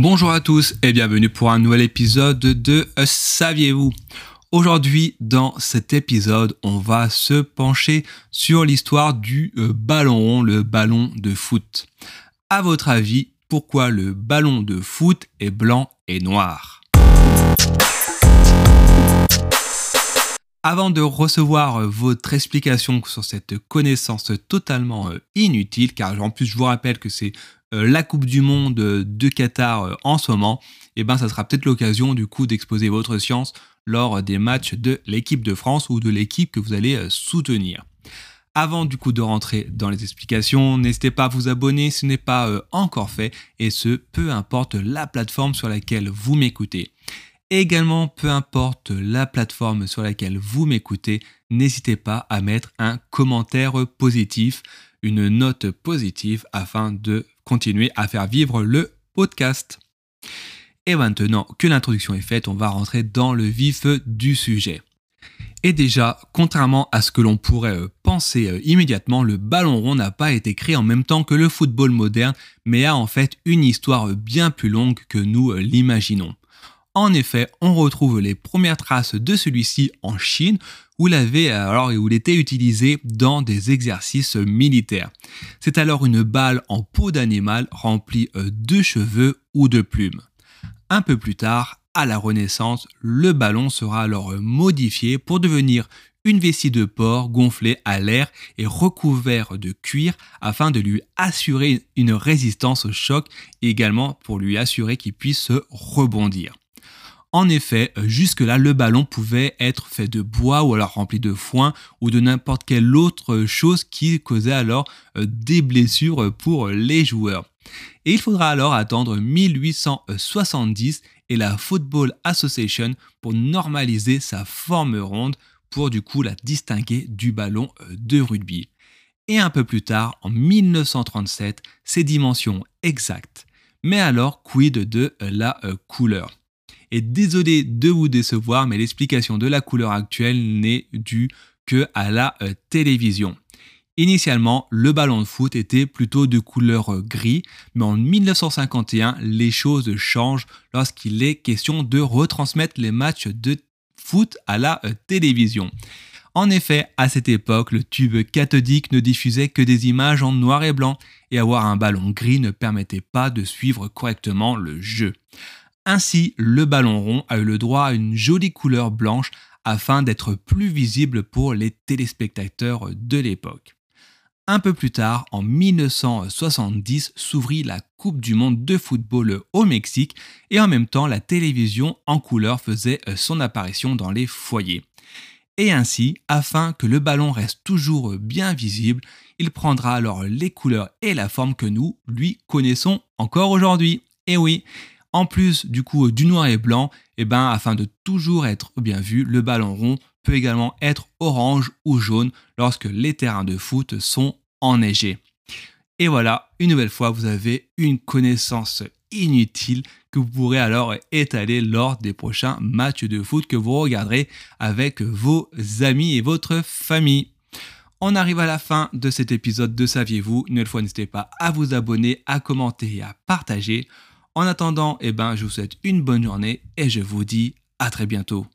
Bonjour à tous et bienvenue pour un nouvel épisode de Saviez-vous? Aujourd'hui, dans cet épisode, on va se pencher sur l'histoire du euh, ballon le ballon de foot. À votre avis, pourquoi le ballon de foot est blanc et noir? Avant de recevoir euh, votre explication sur cette connaissance totalement euh, inutile, car en plus je vous rappelle que c'est la Coupe du Monde de Qatar en ce moment, et eh ben ça sera peut-être l'occasion du coup d'exposer votre science lors des matchs de l'équipe de France ou de l'équipe que vous allez euh, soutenir. Avant du coup de rentrer dans les explications, n'hésitez pas à vous abonner si ce n'est pas euh, encore fait et ce peu importe la plateforme sur laquelle vous m'écoutez. Également, peu importe la plateforme sur laquelle vous m'écoutez, n'hésitez pas à mettre un commentaire positif, une note positive afin de continuer à faire vivre le podcast. Et maintenant que l'introduction est faite, on va rentrer dans le vif du sujet. Et déjà, contrairement à ce que l'on pourrait euh, penser euh, immédiatement, le ballon rond n'a pas été créé en même temps que le football moderne, mais a en fait une histoire bien plus longue que nous euh, l'imaginons. En effet, on retrouve les premières traces de celui-ci en Chine, où il, avait, alors, où il était utilisé dans des exercices militaires. C'est alors une balle en peau d'animal remplie de cheveux ou de plumes. Un peu plus tard, à la Renaissance, le ballon sera alors modifié pour devenir une vessie de porc gonflée à l'air et recouvert de cuir afin de lui assurer une résistance au choc et également pour lui assurer qu'il puisse se rebondir. En effet, jusque-là, le ballon pouvait être fait de bois ou alors rempli de foin ou de n'importe quelle autre chose qui causait alors euh, des blessures pour les joueurs. Et il faudra alors attendre 1870 et la Football Association pour normaliser sa forme ronde pour du coup la distinguer du ballon euh, de rugby. Et un peu plus tard, en 1937, ses dimensions exactes. Mais alors, quid de euh, la euh, couleur? Et désolé de vous décevoir, mais l'explication de la couleur actuelle n'est due que à la télévision. Initialement, le ballon de foot était plutôt de couleur gris, mais en 1951, les choses changent lorsqu'il est question de retransmettre les matchs de foot à la euh, télévision. En effet, à cette époque, le tube cathodique ne diffusait que des images en noir et blanc, et avoir un ballon gris ne permettait pas de suivre correctement le jeu. Ainsi, le ballon rond a eu le droit à une jolie couleur blanche afin d'être plus visible pour les téléspectateurs de l'époque. Un peu plus tard, en 1970, s'ouvrit la Coupe du Monde de football au Mexique et en même temps la télévision en couleur faisait euh, son apparition dans les foyers. Et ainsi, afin que le ballon reste toujours bien visible, il prendra alors les couleurs et la forme que nous lui connaissons encore aujourd'hui. Et oui, en plus du coup du noir et blanc, et eh ben afin de toujours être bien vu, le ballon rond peut également être orange ou jaune lorsque les terrains de foot sont enneigés. Et voilà, une nouvelle fois, vous avez une connaissance inutile que vous pourrez alors étaler lors des prochains matchs de foot que vous regarderez avec vos amis et votre famille. On arrive à la fin de cet épisode de Saviez-vous. Une nouvelle fois, n'hésitez pas à vous abonner, à commenter et à partager. En attendant, eh ben, je vous souhaite une bonne journée et je vous dis à très bientôt.